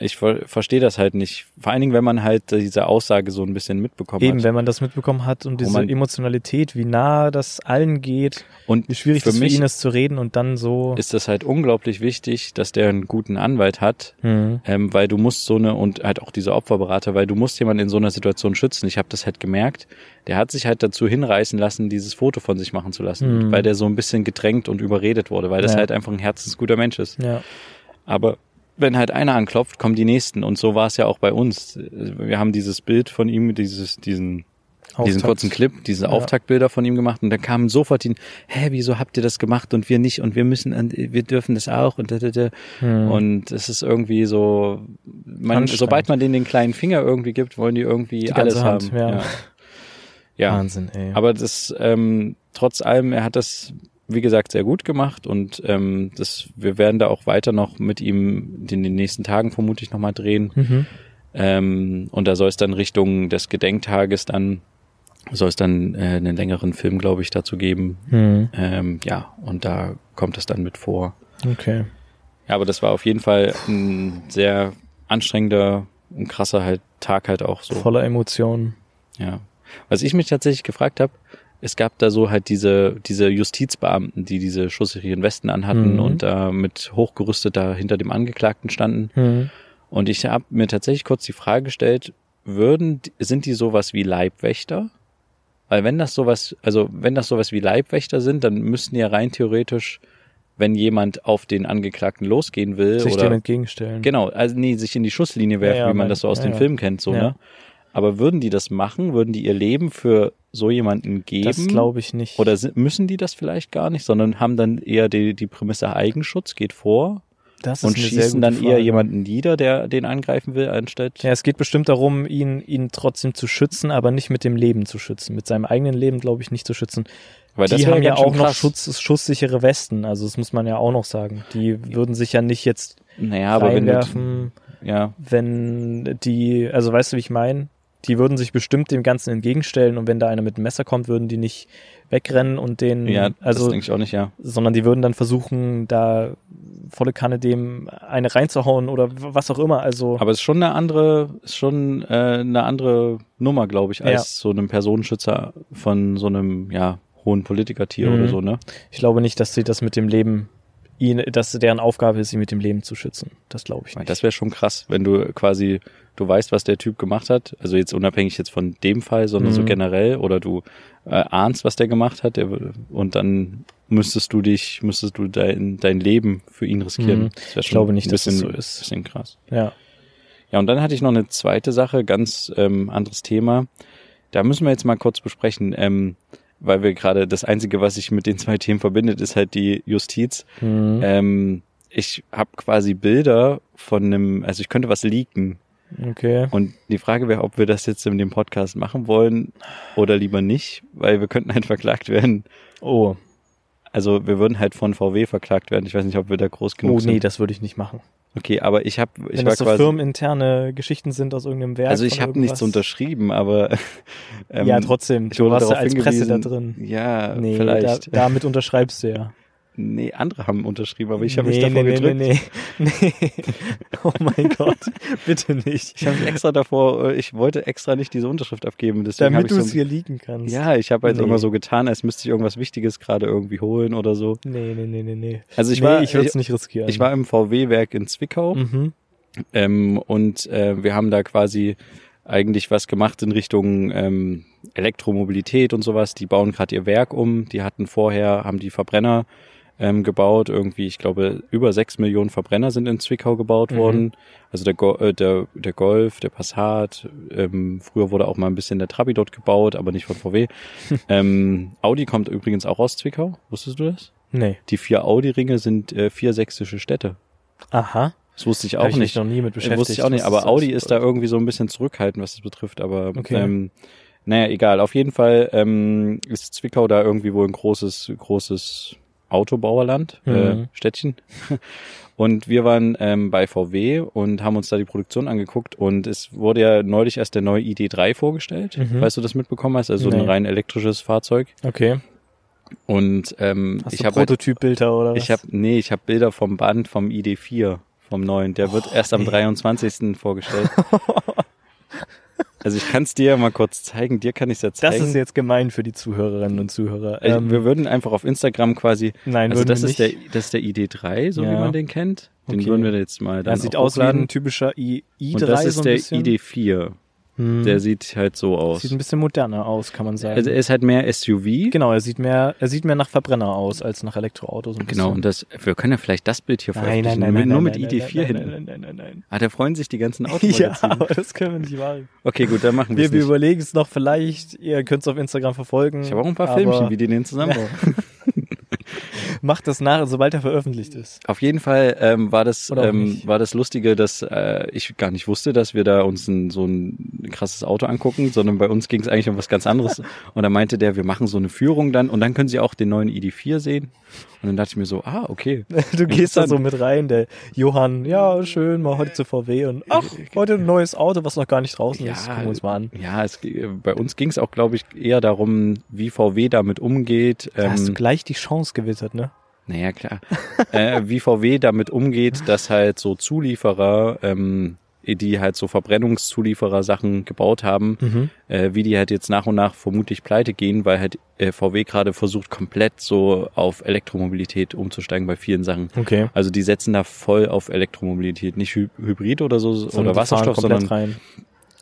ich ver verstehe das halt nicht. Vor allen Dingen, wenn man halt diese Aussage so ein bisschen mitbekommen Eben, hat. Eben, wenn man das mitbekommen hat und diese Emotionalität, wie nah das allen geht und wie schwierig für das für ihn ist zu reden und dann so. Ist das halt unglaublich wichtig, dass der einen guten Anwalt hat, mhm. ähm, weil du musst so eine und halt auch diese Opferberater, weil du musst jemanden in so einer Situation schützen. Ich habe das halt gemerkt. Der hat sich halt dazu hinreißen lassen, dieses Foto von sich machen zu lassen, mhm. weil der so ein bisschen gedrängt und überredet wurde, weil das ja. halt einfach ein herzensguter Mensch ist. Ja. Aber wenn halt einer anklopft, kommen die nächsten. Und so war es ja auch bei uns. Wir haben dieses Bild von ihm, dieses, diesen, Auftakt. diesen kurzen Clip, diese ja. Auftaktbilder von ihm gemacht und da kamen sofort die, hä, wieso habt ihr das gemacht und wir nicht und wir müssen, wir dürfen das auch und da, da, da. Hm. und es ist irgendwie so, man, sobald man denen den kleinen Finger irgendwie gibt, wollen die irgendwie die alles Hand, haben. Ja. ja. ja. Wahnsinn, ey. Aber das, ähm, trotz allem, er hat das wie gesagt, sehr gut gemacht und ähm, das, wir werden da auch weiter noch mit ihm in den nächsten Tagen vermutlich nochmal drehen. Mhm. Ähm, und da soll es dann Richtung des Gedenktages dann, soll es dann äh, einen längeren Film, glaube ich, dazu geben. Mhm. Ähm, ja, und da kommt es dann mit vor. Okay. Ja, aber das war auf jeden Fall ein sehr anstrengender und krasser halt Tag halt auch so. Voller Emotionen. Ja. Was ich mich tatsächlich gefragt habe, es gab da so halt diese, diese Justizbeamten, die diese schusssicheren Westen anhatten mhm. und da mit hochgerüstet da hinter dem Angeklagten standen. Mhm. Und ich habe mir tatsächlich kurz die Frage gestellt, würden, sind die sowas wie Leibwächter? Weil wenn das sowas, also wenn das sowas wie Leibwächter sind, dann müssten ja rein theoretisch, wenn jemand auf den Angeklagten losgehen will sich oder dem entgegenstellen. Genau, also nee, sich in die Schusslinie werfen, ja, ja, wie man das so aus ja, den Filmen kennt, so, ne? Aber würden die das machen? Würden die ihr Leben für so jemanden geben? Das glaube ich nicht. Oder müssen die das vielleicht gar nicht, sondern haben dann eher die, die Prämisse Eigenschutz geht vor? Das ist und schießen dann Frage. eher jemanden nieder, der den angreifen will, anstatt. Ja, es geht bestimmt darum, ihn, ihn trotzdem zu schützen, aber nicht mit dem Leben zu schützen. Mit seinem eigenen Leben, glaube ich, nicht zu schützen. Weil die haben ja auch noch Schutz, schusssichere Westen, also das muss man ja auch noch sagen. Die würden sich ja nicht jetzt naja, aber wenn, ja. wenn die, also weißt du, wie ich meine? Die würden sich bestimmt dem Ganzen entgegenstellen und wenn da einer mit einem Messer kommt, würden die nicht wegrennen und den, ja, also, das denke ich auch nicht, ja. Sondern die würden dann versuchen, da volle Kanne dem eine reinzuhauen oder was auch immer, also. Aber es ist schon eine andere, ist schon äh, eine andere Nummer, glaube ich, als ja. so einem Personenschützer von so einem, ja, hohen Politikertier mhm. oder so, ne? Ich glaube nicht, dass sie das mit dem Leben ihn, dass deren Aufgabe ist, sie mit dem Leben zu schützen. Das glaube ich nicht. Das wäre schon krass, wenn du quasi du weißt, was der Typ gemacht hat, also jetzt unabhängig jetzt von dem Fall, sondern mhm. so generell, oder du äh, ahnst, was der gemacht hat, der, und dann müsstest du dich, müsstest du dein, dein Leben für ihn riskieren. Mhm. ich glaube nicht, bisschen, dass das so ist. Bisschen krass. Ja. Ja, und dann hatte ich noch eine zweite Sache, ganz ähm, anderes Thema. Da müssen wir jetzt mal kurz besprechen, ähm, weil wir gerade das Einzige, was sich mit den zwei Themen verbindet, ist halt die Justiz. Mhm. Ähm, ich habe quasi Bilder von einem, also ich könnte was leaken Okay. Und die Frage wäre, ob wir das jetzt in dem Podcast machen wollen oder lieber nicht, weil wir könnten halt verklagt werden. Oh. Also wir würden halt von VW verklagt werden. Ich weiß nicht, ob wir da groß genug sind. Oh nee, das würde ich nicht machen. Okay, aber ich habe ich Wenn war das so quasi, firmeninterne Geschichten sind aus irgendeinem Werk. Also ich habe nichts unterschrieben, aber ähm, ja trotzdem. Ich wurde du warst ja als Presse da drin. Ja, nee, vielleicht. Da, damit unterschreibst du ja. Nee, andere haben unterschrieben, aber ich habe nee, mich davor nee, gedrückt. Nee, nee, nee. Oh mein Gott, bitte nicht. Ich habe mich extra davor, äh, ich wollte extra nicht diese Unterschrift abgeben. Damit du es so, hier liegen kannst. Ja, ich habe halt nee. immer so getan, als müsste ich irgendwas Wichtiges gerade irgendwie holen oder so. Nee, nee, nee, nee, nee. Also ich nee, war, ich würde es nicht riskieren. Ich war im VW-Werk in Zwickau mhm. ähm, und äh, wir haben da quasi eigentlich was gemacht in Richtung ähm, Elektromobilität und sowas. Die bauen gerade ihr Werk um. Die hatten vorher, haben die Verbrenner ähm, gebaut. Irgendwie, ich glaube, über sechs Millionen Verbrenner sind in Zwickau gebaut mhm. worden. Also der, Go äh, der, der Golf, der Passat. Ähm, früher wurde auch mal ein bisschen der Trabi dort gebaut, aber nicht von VW. ähm, Audi kommt übrigens auch aus Zwickau. Wusstest du das? Nee. Die vier Audi-Ringe sind äh, vier sächsische Städte. Aha. Das wusste ich auch Hab nicht. Ich noch nie mit beschäftigt. Wusste ich auch nicht, aber Audi ist da irgendwie so ein bisschen zurückhaltend, was das betrifft. Aber okay. ähm, naja, egal. Auf jeden Fall ähm, ist Zwickau da irgendwie wohl ein großes, großes Autobauerland, äh, mhm. äh, Städtchen. Und wir waren ähm, bei VW und haben uns da die Produktion angeguckt und es wurde ja neulich erst der neue ID3 vorgestellt. Mhm. Weißt du das mitbekommen hast? Also nee. ein rein elektrisches Fahrzeug. Okay. Und ähm, hast ich habe halt Prototypbilder oder was? Ich habe nee, ich habe Bilder vom Band vom ID4 vom neuen. Der wird oh, erst am nee. 23. vorgestellt. Also ich kann es dir ja mal kurz zeigen, dir kann ich es ja zeigen. Das ist jetzt gemein für die Zuhörerinnen und Zuhörer. Ähm, wir würden einfach auf Instagram quasi. Nein, also das ist nicht. der das ist der ID3, so ja. wie man den kennt. Den okay. würden wir jetzt mal dann. Das sieht aus wie ein typischer I ID3. Und das ist so der ID4. Hm. Der sieht halt so aus. Sieht ein bisschen moderner aus, kann man sagen. Also er ist halt mehr SUV. Genau, er sieht mehr, er sieht mehr nach Verbrenner aus als nach Elektroautos. Ein genau, und das, wir können ja vielleicht das Bild hier nein, veröffentlichen. Nein, nein, nein, nur nein, mit ID4 nein, hin. Nein, nein, nein, nein, Ah, da freuen sich die ganzen Autos. ja, aber das können wir nicht machen. Okay, gut, dann machen wir es. Wir, wir überlegen es noch vielleicht. Ihr könnt es auf Instagram verfolgen. Ich habe auch ein paar Filmchen, wie die den zusammenbauen. Macht das nach, sobald er veröffentlicht ist. Auf jeden Fall ähm, war das ähm, war das Lustige, dass äh, ich gar nicht wusste, dass wir da uns ein, so ein krasses Auto angucken, sondern bei uns ging es eigentlich um was ganz anderes. Und da meinte der, wir machen so eine Führung dann und dann können Sie auch den neuen ID4 sehen. Und dann dachte ich mir so, ah, okay. Du gehst da so mit rein, der Johann, ja, schön, mal heute zu VW und ach, heute ein neues Auto, was noch gar nicht draußen ja, ist. Gucken wir uns mal an. Ja, es, bei uns ging es auch, glaube ich, eher darum, wie VW damit umgeht. Da hast du ähm, gleich die Chance gewittert, ne? Naja, klar. äh, wie VW damit umgeht, dass halt so Zulieferer ähm, die halt so Verbrennungszulieferer Sachen gebaut haben, mhm. äh, wie die halt jetzt nach und nach vermutlich pleite gehen, weil halt äh, VW gerade versucht, komplett so auf Elektromobilität umzusteigen bei vielen Sachen. Okay. Also die setzen da voll auf Elektromobilität, nicht Hy Hybrid oder so sondern oder Wasserstoff, sondern rein.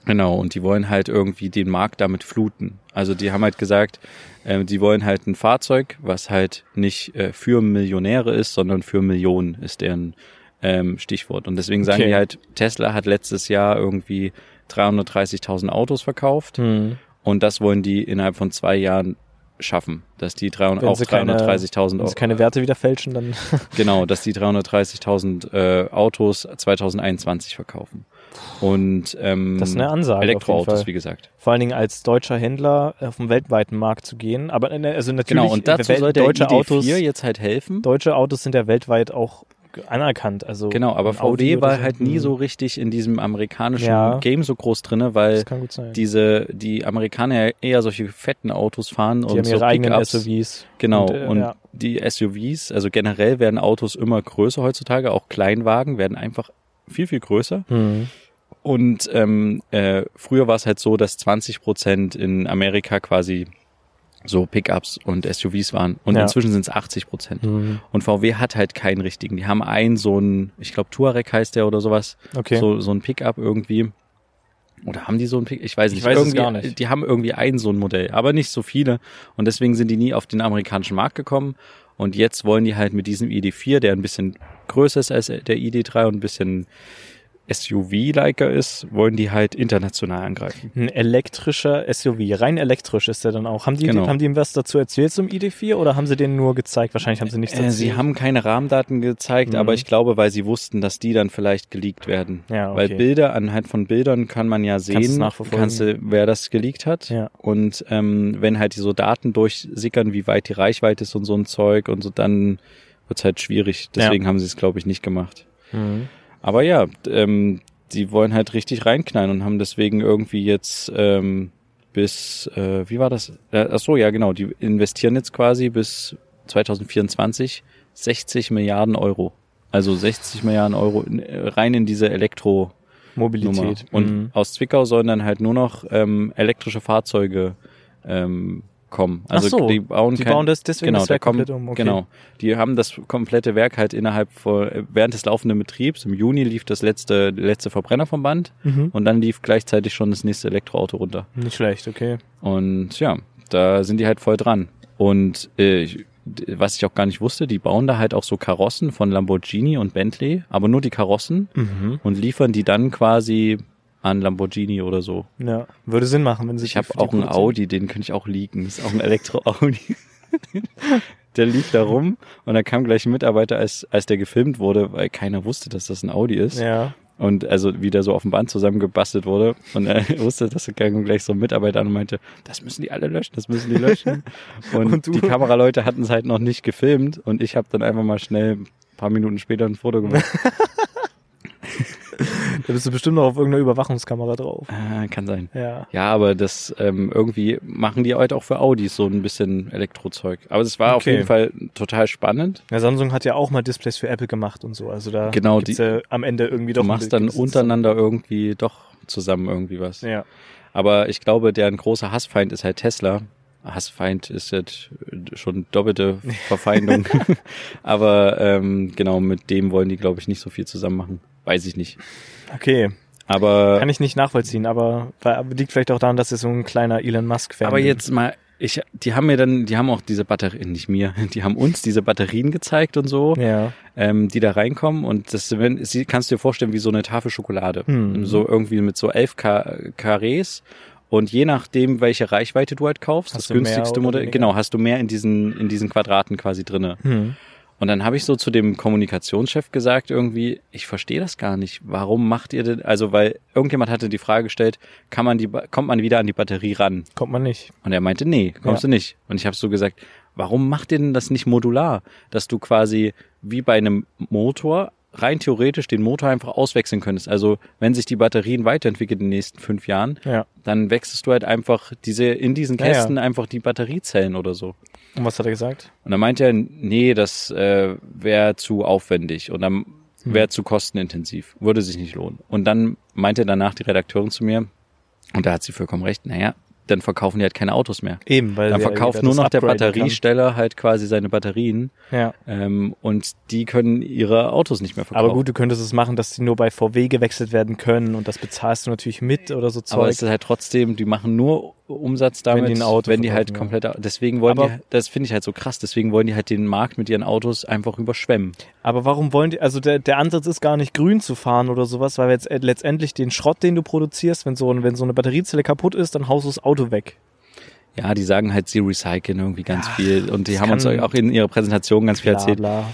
Genau, und die wollen halt irgendwie den Markt damit fluten. Also die haben halt gesagt, äh, die wollen halt ein Fahrzeug, was halt nicht äh, für Millionäre ist, sondern für Millionen ist deren ähm, Stichwort. Und deswegen sagen okay. die halt, Tesla hat letztes Jahr irgendwie 330.000 Autos verkauft mhm. und das wollen die innerhalb von zwei Jahren schaffen, dass die 300, auch 330.000 Wenn sie keine Werte wieder fälschen, dann genau, dass die 330.000 äh, Autos 2021 verkaufen. Und ähm, das ist eine Ansage. Elektroautos, wie gesagt. Vor allen Dingen als deutscher Händler auf dem weltweiten Markt zu gehen. Aber äh, also natürlich genau, und dazu soll der deutsche ID4 Autos jetzt halt helfen. Deutsche Autos sind ja weltweit auch anerkannt. Also genau, aber VW war halt nie so richtig in diesem amerikanischen ja, Game so groß drinne, weil diese die Amerikaner eher solche fetten Autos fahren die und haben so ihre eigenen SUVs. Genau und, äh, und ja. die SUVs, also generell werden Autos immer größer heutzutage, auch Kleinwagen werden einfach viel viel größer. Mhm. Und ähm, äh, früher war es halt so, dass 20 Prozent in Amerika quasi so Pickups und SUVs waren. Und ja. inzwischen sind es 80 Prozent. Mhm. Und VW hat halt keinen richtigen. Die haben einen so ein, ich glaube Touareg heißt der oder sowas. Okay. So, so ein Pickup irgendwie. Oder haben die so ein Pickup? Ich weiß nicht. Ich weiß irgendwie, es gar nicht. Die haben irgendwie ein so ein Modell, aber nicht so viele. Und deswegen sind die nie auf den amerikanischen Markt gekommen. Und jetzt wollen die halt mit diesem ID4, der ein bisschen größer ist als der ID3 und ein bisschen SUV-liker ist, wollen die halt international angreifen. Ein elektrischer SUV, rein elektrisch ist der dann auch. Haben die, genau. haben die ihm was dazu erzählt zum ID4 oder haben sie den nur gezeigt? Wahrscheinlich haben sie nichts äh, Sie haben keine Rahmendaten gezeigt, mhm. aber ich glaube, weil sie wussten, dass die dann vielleicht geleakt werden. Ja, okay. Weil Bilder, anhand von Bildern kann man ja sehen, kannst du, wer das geleakt hat. Ja. Und ähm, wenn halt die so Daten durchsickern, wie weit die Reichweite ist und so ein Zeug und so, dann wird's halt schwierig. Deswegen ja. haben sie es, glaube ich, nicht gemacht. Mhm. Aber ja, ähm, die wollen halt richtig reinknallen und haben deswegen irgendwie jetzt ähm, bis, äh, wie war das? Äh, ach so, ja genau, die investieren jetzt quasi bis 2024 60 Milliarden Euro. Also 60 Milliarden Euro in, äh, rein in diese Elektro Mobilität. Und Mhm. aus Zwickau sollen dann halt nur noch ähm, elektrische Fahrzeuge ähm, kommen. Also so, die bauen, die kein, bauen das deswegen genau, das da Werk kommen, komplett um, okay. Genau. Die haben das komplette Werk halt innerhalb vor, während des laufenden Betriebs. Im Juni lief das letzte, letzte Verbrenner vom Band Mhm. und dann lief gleichzeitig schon das nächste Elektroauto runter. Nicht schlecht, okay. Und ja, da sind die halt voll dran. Und äh, was ich auch gar nicht wusste, die bauen da halt auch so Karossen von Lamborghini und Bentley, aber nur die Karossen Mhm. und liefern die dann quasi an Lamborghini oder so. Ja, würde Sinn machen, wenn sie Ich habe auch einen. Audi, den könnte ich auch liegen. Das ist auch ein Elektro-Audi. der lief da rum und da kam gleich ein Mitarbeiter, als, als der gefilmt wurde, weil keiner wusste, dass das ein Audi ist. Ja. Und also wie der so auf dem Band zusammengebastelt wurde. Und er wusste, dass er gleich so ein Mitarbeiter an und meinte, das müssen die alle löschen, das müssen die löschen. Und, Und die Kameraleute hatten es halt noch nicht gefilmt und ich habe dann einfach mal schnell ein paar Minuten später ein Foto gemacht. Da bist du bestimmt noch auf irgendeiner Überwachungskamera drauf. äh, kann sein. Ja. Ja, aber das ähm, irgendwie machen die heute auch für Audis so ein bisschen Elektrozeug. Aber es war auf Okay. jeden Fall total spannend. Ja, Samsung hat ja auch mal Displays für Apple gemacht und so. Also da Genau, gibt's die- ja am Ende irgendwie Du doch. ein machst dann untereinander irgendwie doch zusammen irgendwie was. Ja. Aber ich glaube, deren großer Hassfeind ist halt Tesla. Hassfeind ist jetzt schon doppelte Verfeindung. Aber ähm, genau, mit dem wollen die, glaube ich, nicht so viel zusammen machen. Weiß ich nicht. Okay. Aber, Kann ich nicht nachvollziehen, aber weil- liegt vielleicht auch daran, dass er so ein kleiner Elon Musk-Fan aber bin. jetzt mal, ich, die haben mir dann, die haben auch diese Batterien, nicht mir, die haben uns diese Batterien gezeigt und so. Ja. ähm, die da reinkommen und das wenn, sie kannst du dir vorstellen wie so eine Tafel Schokolade. Hm. So irgendwie mit so elf Ka Karrees und je nachdem, welche Reichweite du halt kaufst, Hast das günstigste Modell, weniger? genau, hast du mehr in diesen, in diesen Quadraten quasi drinne. Hm. Und dann habe ich so zu dem Kommunikationschef gesagt, irgendwie, ich verstehe das gar nicht. Warum macht ihr denn, also weil irgendjemand hatte die Frage gestellt, kann man die, kommt man wieder an die Batterie ran? Kommt man nicht. Und er meinte, nee, kommst Ja. du nicht. Und ich habe so gesagt, warum macht ihr denn das nicht modular? Dass du quasi wie bei einem Motor rein theoretisch den Motor einfach auswechseln könntest. Also wenn sich die Batterien weiterentwickeln in den nächsten fünf Jahren, Ja. dann wechselst du halt einfach diese in diesen Ja, ja. Kästen einfach die Batteriezellen oder so. Und was hat er gesagt? Und dann meinte er, nee, das äh, wäre zu aufwendig und dann Hm. wäre zu kostenintensiv, würde sich nicht lohnen. Und dann meinte danach die Redakteurin zu mir, und da hat sie vollkommen recht, naja, dann verkaufen die halt keine Autos mehr. Eben, weil Dann der- verkauft nur noch der upgraden kann. Batteriesteller halt quasi seine Batterien Ja. ähm, und die können ihre Autos nicht mehr verkaufen. Aber gut, du könntest es machen, dass die nur bei VW gewechselt werden können und das bezahlst du natürlich mit oder so Zeug. aber es ist halt trotzdem, die machen nur Umsatz damit, die ein Auto wenn die halt komplett, deswegen wollen Aber- die, das finde ich halt so krass, deswegen wollen die halt den Markt mit ihren Autos einfach überschwemmen. Aber warum wollen die, also der, der Ansatz ist gar nicht grün zu fahren oder sowas, weil jetzt äh, letztendlich den Schrott, den du produzierst, wenn so, wenn so eine Batteriezelle kaputt ist, dann haust du das Auto weg. Ja, die sagen halt, sie recyceln irgendwie ganz Ja, viel und die haben uns auch in ihrer Präsentation ganz viel erzählt, bla.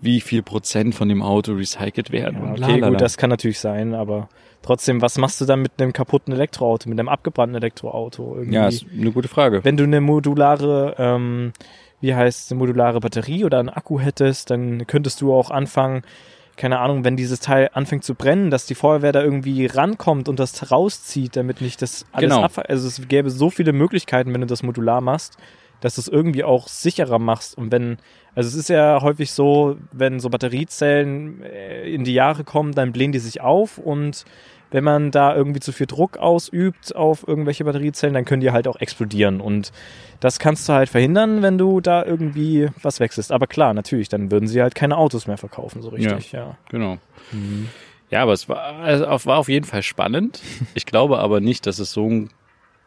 wie viel Prozent von dem Auto recycelt werden. Ja, okay, gut, das kann natürlich sein, aber trotzdem, was machst du dann mit einem kaputten Elektroauto, mit einem abgebrannten Elektroauto? Irgendwie? ja, ist eine gute Frage. wenn du eine modulare, ähm, wie heißt eine modulare Batterie oder einen Akku hättest, dann könntest du auch anfangen, keine Ahnung, wenn dieses Teil anfängt zu brennen, dass die Feuerwehr da irgendwie rankommt und das rauszieht, damit nicht das alles Genau. abfällt. Also es gäbe so viele Möglichkeiten, wenn du das modular machst, dass du es irgendwie auch sicherer machst. Und wenn, also es ist ja häufig so, wenn so Batteriezellen äh, in die Jahre kommen, dann blähen die sich auf und wenn man da irgendwie zu viel Druck ausübt auf irgendwelche Batteriezellen, dann können die halt auch explodieren. Und das kannst du halt verhindern, wenn du da irgendwie was wechselst. Aber klar, natürlich, dann würden sie halt keine Autos mehr verkaufen, so richtig, ja. Genau. Ja, aber es war, also auf- war auf jeden Fall spannend. Ich glaube aber nicht, dass es so ein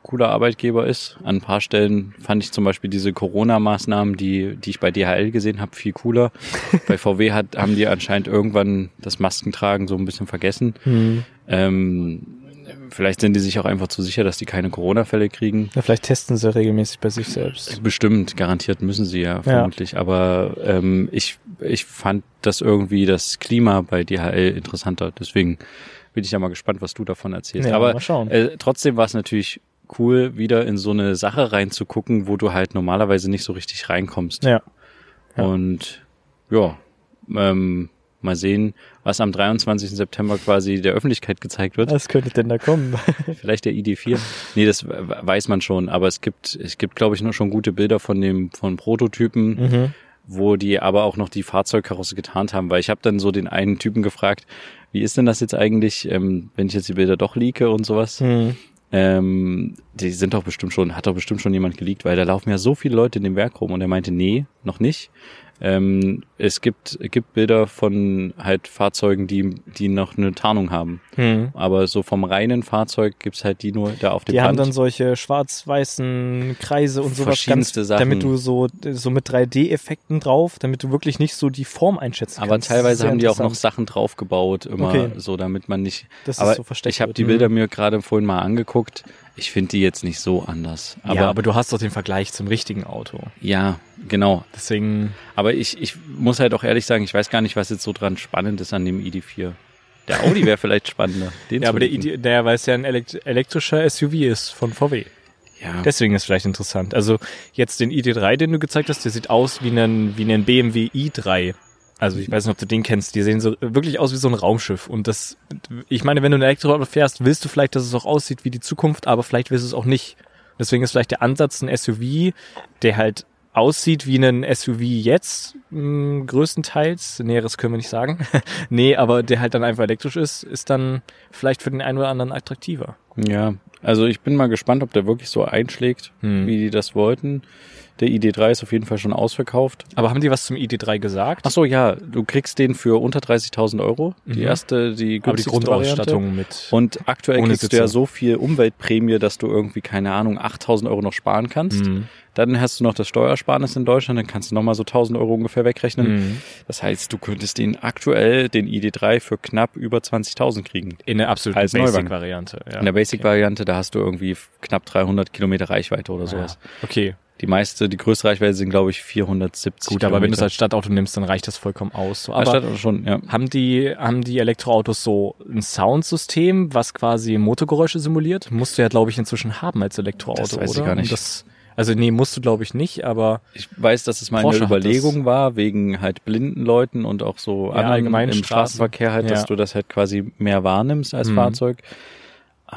cooler Arbeitgeber ist. An ein paar Stellen fand ich zum Beispiel diese Corona-Maßnahmen, die, die ich bei DHL gesehen habe, viel cooler. bei VW hat, haben die anscheinend irgendwann das Maskentragen so ein bisschen vergessen. Hm. Ähm, vielleicht sind die sich auch einfach zu sicher, dass die keine Corona-Fälle kriegen. ja. Vielleicht testen sie regelmäßig bei sich selbst. Bestimmt, garantiert müssen sie ja vermutlich. Aber ähm, ich, ich fand das irgendwie das Klima bei DHL interessanter. Deswegen bin ich ja mal gespannt, was du davon erzählst. Ja, Aber äh, trotzdem war es natürlich cool, wieder in so eine Sache reinzugucken, wo du halt normalerweise nicht so richtig reinkommst. Ja. Ja. Und ja, ähm, mal sehen, was am 23. September quasi der Öffentlichkeit gezeigt wird. Was könnte denn da kommen? Vielleicht der ID4. Nee, das we- weiß man schon, aber es gibt, es gibt, glaube ich, nur schon gute Bilder von dem, von Prototypen. mhm. wo die aber auch noch die Fahrzeugkarosse getarnt haben, weil ich habe dann so den einen Typen gefragt, wie ist denn das jetzt eigentlich, ähm, wenn ich jetzt die Bilder doch leake und sowas? Hm. Ähm, die sind doch bestimmt schon, hat doch bestimmt schon jemand geleakt, weil da laufen ja so viele Leute in dem Werk rum und er meinte, nee, noch nicht. Ähm, es gibt, gibt Bilder von halt Fahrzeugen, die, die noch eine Tarnung haben. Hm. Aber so vom reinen Fahrzeug gibt's halt die nur da auf dem Die haben Band. dann solche schwarz-weißen Kreise und sowas Verschiedenste Sachen. damit du so, so mit 3D-Effekten drauf, damit du wirklich nicht so die Form einschätzen aber kannst. teilweise Sehr haben die auch noch. Sachen draufgebaut, immer Okay. so, damit man nicht. Das ist aber so versteckt ich habe die Mhm. Bilder mir gerade vorhin mal angeguckt. Ich finde die jetzt nicht so anders. Aber ja, aber du hast doch den Vergleich zum richtigen Auto. ja, genau. Deswegen, Aber ich, ich muss halt auch ehrlich sagen, ich weiß gar nicht, was jetzt so dran spannend ist an dem ID4. Der Audi wäre vielleicht spannender. Ja, aber der. Ide- der, weil es ja ein elekt elektrischer SUV ist von VW. Ja. Deswegen ist vielleicht interessant. Also jetzt den ID3, den du gezeigt hast, der sieht aus wie ein, wie ein BMW i3. Also ich weiß nicht, ob du den kennst. Die sehen so wirklich aus wie so ein Raumschiff. Und das, ich meine, wenn du ein Elektroauto fährst, willst du vielleicht, dass es auch aussieht wie die Zukunft, aber vielleicht willst du es auch nicht. Deswegen ist vielleicht der Ansatz ein SUV, der halt aussieht wie ein SUV jetzt, mh, größtenteils. Näheres können wir nicht sagen. nee, aber der halt dann einfach elektrisch ist, ist dann vielleicht für den einen oder anderen attraktiver. Ja, also ich bin mal gespannt, ob der wirklich so einschlägt, Hm. wie die das wollten. Der ID3 ist auf jeden Fall schon ausverkauft. Aber haben die was zum ID3 gesagt? Ach so, ja, du kriegst den für unter 30.000 Euro. Die Mhm. erste, die aber die günstigste Grundausstattung Variante. mit. Und aktuell kriegst du ja Sitze. so viel Umweltprämie, dass du irgendwie, keine Ahnung, 8.000 Euro noch sparen kannst. Mhm. Dann hast du noch das Steuersparnis in Deutschland, dann kannst du nochmal so 1.000 Euro ungefähr wegrechnen. Mhm. Das heißt, du könntest den aktuell, den ID3, für knapp über 20.000 kriegen. In der absoluten. Basic-Variante. Ja. In der Basic-Variante, da hast du irgendwie knapp 300 Kilometer Reichweite oder sowas. Ja. Okay, Die meiste, die größte Reichweite sind, glaube ich, 470 gut, aber wenn du es Kilometer. als Stadtauto nimmst, dann reicht das vollkommen aus. So, Als aber Stadtauto schon, ja. haben die, haben die Elektroautos so ein Soundsystem, was quasi Motorgeräusche simuliert? Musst du ja, glaube ich, inzwischen haben als Elektroauto, Das weiß ich oder? gar nicht. Das, also nee, musst du, glaube ich, nicht, aber Ich weiß, dass es mal Porsche Überlegung war, wegen halt blinden Leuten und auch so Ja, allgemein im Straßen. Straßenverkehr halt, dass Ja. du das halt quasi mehr wahrnimmst als Mhm. Fahrzeug.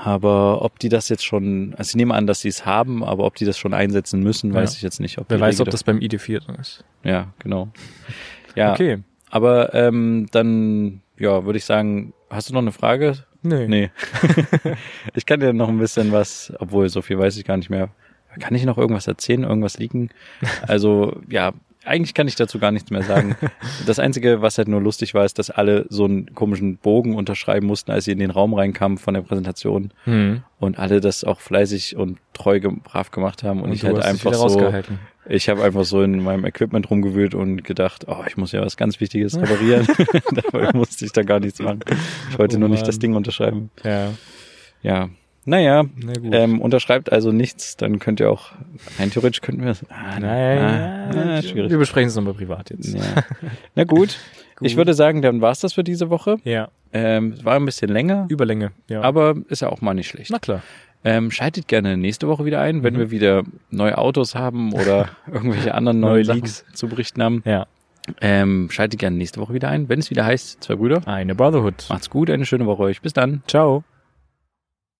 Aber ob die das jetzt schon, also ich nehme an, dass sie es haben, aber ob die das schon einsetzen müssen, weiß Ja. ich jetzt nicht. Ob wer weiß, ob das beim ID4 drin ist. Ja, genau. Ja, Okay. aber ähm, dann, ja, würde ich sagen, hast du noch eine Frage? Nee. Nee. ich kann dir noch ein bisschen was, obwohl so viel weiß ich gar nicht mehr. Kann ich noch irgendwas erzählen, irgendwas liegen? Also, ja, eigentlich kann ich dazu gar nichts mehr sagen. Das Einzige, was halt nur lustig war, ist, dass alle so einen komischen Bogen unterschreiben mussten, als sie in den Raum reinkamen von der Präsentation Hm. und alle das auch fleißig und treu brav gemacht haben und, Und ich halt einfach so, ich habe einfach so in meinem Equipment rumgewühlt und gedacht, oh, ich muss ja was ganz Wichtiges reparieren. Dabei musste ich da gar nichts machen. Ich wollte Oh nur nicht das Ding unterschreiben. Ja. Ja. Naja, Na ähm, unterschreibt also nichts, dann könnt ihr auch, rein theoretisch könnten wir es. Ah, Nein, ah, ah, schwierig. wir besprechen es nochmal privat jetzt. Ja. Na gut. Gut. Ich würde sagen, dann war's das für diese Woche. Ja, Ähm, es war ein bisschen länger, Überlänge. Ja. aber ist ja auch mal nicht schlecht. na klar. Ähm, schaltet gerne nächste Woche wieder ein, wenn Mhm. wir wieder neue Autos haben oder irgendwelche anderen Neue neuen Sachen Leaks. zu berichten haben. Ja. Ähm, schaltet gerne nächste Woche wieder ein, wenn es wieder heißt, zwei Brüder. Eine Brotherhood. Macht's gut, eine schöne Woche euch. Bis dann. Ciao.